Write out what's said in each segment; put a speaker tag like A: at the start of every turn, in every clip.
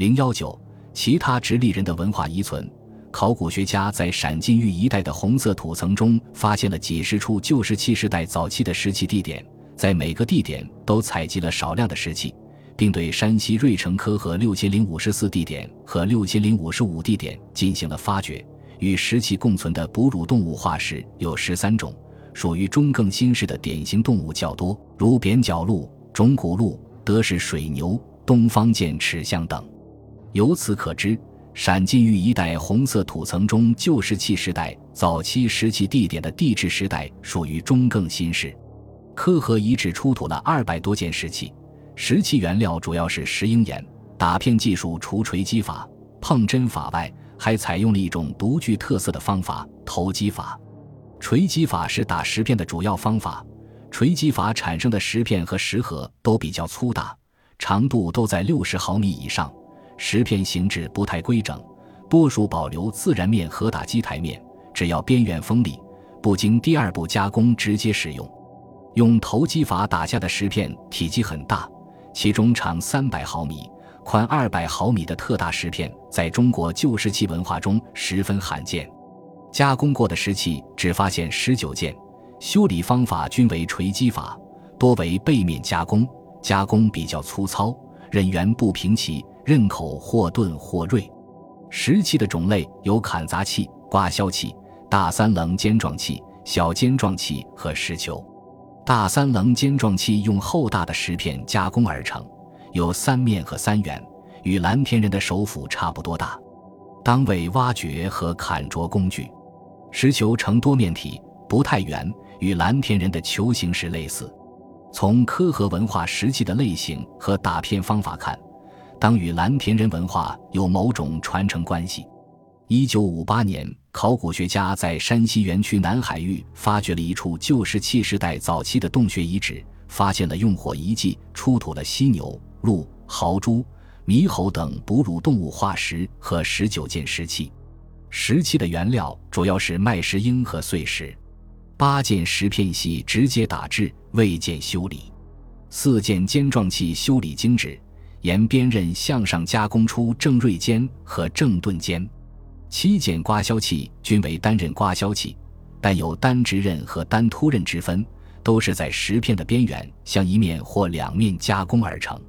A: 零幺九，其他直立人的文化遗存。考古学家在陕晋豫一带的红色土层中发现了几十处旧石器时代早期的石器地点，在每个地点都采集了少量的石器，并对山西芮城科和六千零五十四地点和六千零五十五地点进行了发掘。与石器共存的哺乳动物化石有十三种，属于中更新世的典型动物较多，如扁角鹿、种骨鹿、德氏水牛、东方剑齿象等。由此可知。陕晋豫一带红色土层中旧石器时代早期石器地点的地质时代属于中更新世。科河遗址出土了二百多件石器，石器原料主要是石英岩。打片技术除锤击法、碰针法外，还采用了一种独具特色的方法——投击法。锤击法是打石片的主要方法。锤击法产生的石片和石盒都比较粗大，长度都在六十毫米以上。石片形制不太规整，多数保留自然面和打击台面，只要边缘锋利，不经第二步加工直接使用。用投机法打下的石片体积很大，其中长三百毫米、宽二百毫米的特大石片，在中国旧石器文化中十分罕见。加工过的石器只发现十九件，修理方法均为锤击法，多为背面加工，加工比较粗糙，刃缘不平齐。刃口或钝或锐，石器的种类有砍砸器、刮削器、大三棱尖状器、小尖状器和石球。大三棱尖状器用厚大的石片加工而成，有三面和三圆，与蓝田人的手斧差不多大，当为挖掘和砍啄工具。石球呈多面体，不太圆，与蓝田人的球形石类似。从科河文化石器的类型和打片方法看。当与蓝田人文化有某种传承关系。一九五八年，考古学家在山西园区南海域发掘了一处旧石器时代早期的洞穴遗址，发现了用火遗迹，出土了犀牛、鹿、豪猪、猕猴等哺乳动物化石和十九件石器。石器的原料主要是麦石英和碎石，八件石片系直接打制，未见修理。四件尖状器修理精致。沿边刃向上加工出正锐尖和正钝尖，七件刮削器均为单刃刮削器，但有单直刃和单凸刃之分，都是在石片的边缘向一面或两面加工而成。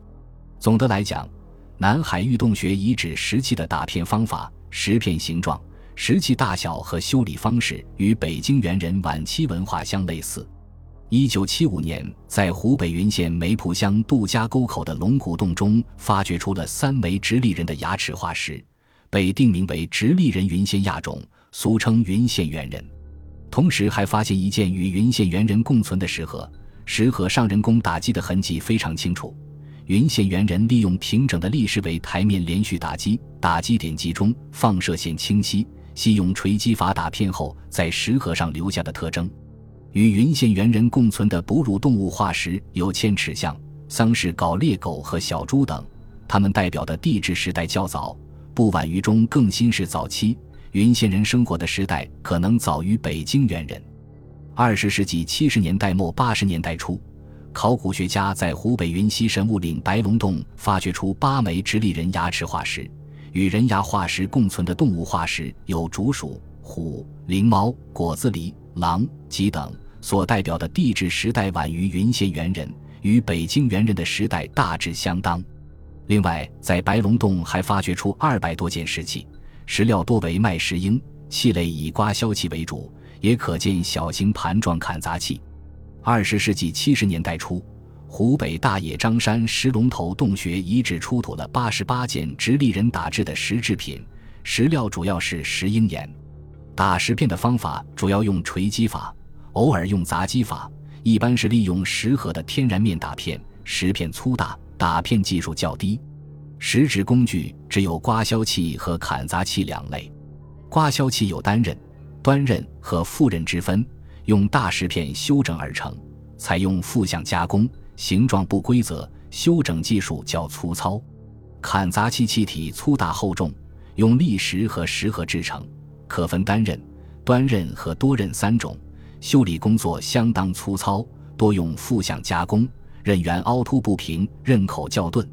A: 总的来讲，南海玉洞穴遗址石器的打片方法、石片形状、石器大小和修理方式与北京猿人晚期文化相类似。一九七五年，在湖北云县梅浦乡杜家沟口的龙骨洞中，发掘出了三枚直立人的牙齿化石，被定名为直立人云县亚种，俗称云县猿人。同时，还发现一件与云县猿人共存的石盒，石盒上人工打击的痕迹非常清楚。云县猿人利用平整的立石为台面连续打击，打击点集中，放射线清晰，系用锤击法打片后在石盒上留下的特征。与云县猿人共存的哺乳动物化石有千齿象、桑氏搞猎狗和小猪等，它们代表的地质时代较早，不晚于中更新世早期。云县人生活的时代可能早于北京猿人。二十世纪七十年代末八十年代初，考古学家在湖北云溪神武岭白龙洞发掘出八枚直立人牙齿化石。与人牙化石共存的动物化石有竹鼠、虎、灵猫、果子狸、狼、鸡等。所代表的地质时代晚于云县猿人，与北京猿人的时代大致相当。另外，在白龙洞还发掘出二百多件石器，石料多为麦石英，器类以刮削器为主，也可见小型盘状砍砸器。二十世纪七十年代初，湖北大冶张山石龙头洞穴遗址出土了八十八件直立人打制的石制品，石料主要是石英岩。打石片的方法主要用锤击法。偶尔用砸击法，一般是利用石盒的天然面打片，石片粗大，打片技术较低。石质工具只有刮削器和砍砸器两类。刮削器有单刃、端刃和复刃之分，用大石片修整而成，采用负向加工，形状不规则，修整技术较粗糙。砍砸器器体粗大厚重，用砾石和石盒制成，可分单刃、端刃和多刃三种。修理工作相当粗糙，多用负向加工，刃缘凹凸不平，刃口较钝。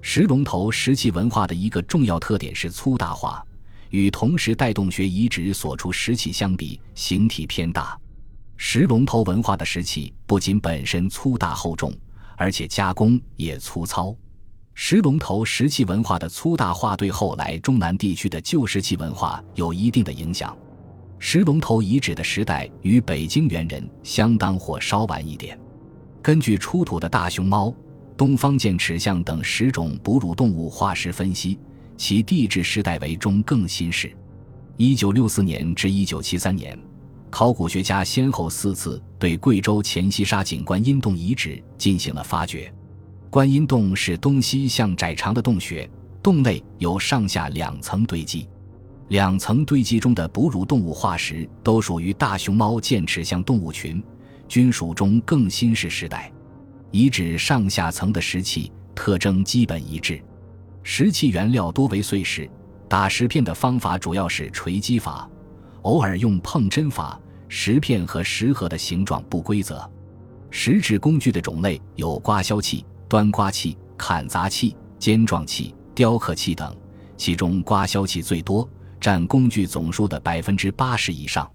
A: 石龙头石器文化的一个重要特点是粗大化，与同时代洞穴遗址所出石器相比，形体偏大。石龙头文化的石器不仅本身粗大厚重，而且加工也粗糙。石龙头石器文化的粗大化对后来中南地区的旧石器文化有一定的影响。石龙头遗址的时代与北京猿人相当或稍晚一点。根据出土的大熊猫、东方剑齿象等十种哺乳动物化石分析，其地质时代为中更新世。一九六四年至一九七三年，考古学家先后四次对贵州黔西沙井观音洞遗址进行了发掘。观音洞是东西向窄长的洞穴，洞内有上下两层堆积，两层堆积中的哺乳动物化石都属于大熊猫剑齿象动物群，均属中更新世时代。遗址上下层的石器特征基本一致，石器原料多为碎石，打石片的方法主要是锤击法，偶尔用碰针法，石片和石盒的形状不规则。石质工具的种类有刮削器。端刮器、砍砸器、尖状器、雕刻器等，其中刮削器最多，占工具总数的百分之八十以上。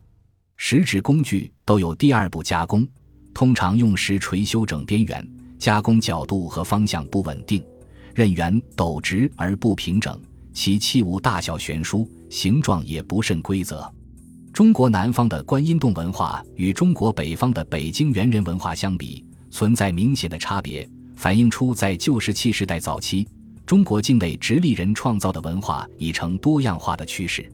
A: 石质工具都有第二步加工，通常用石锤修整边缘，加工角度和方向不稳定，刃缘陡直而不平整，其器物大小悬殊，形状也不甚规则。中国南方的观音洞文化与中国北方的北京猿人文化相比，存在明显的差别。反映出在旧石器时代早期，中国境内直立人创造的文化已成多样化的趋势。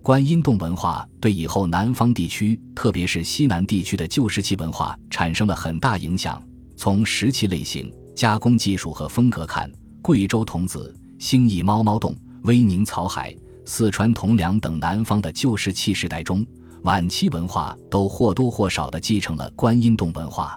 A: 观音洞文化对以后南方地区，特别是西南地区的旧石器文化产生了很大影响。从石器类型、加工技术和风格看，贵州桐子、兴义猫猫洞、威宁草海、四川铜梁等南方的旧石器时代中晚期文化，都或多或少地继承了观音洞文化。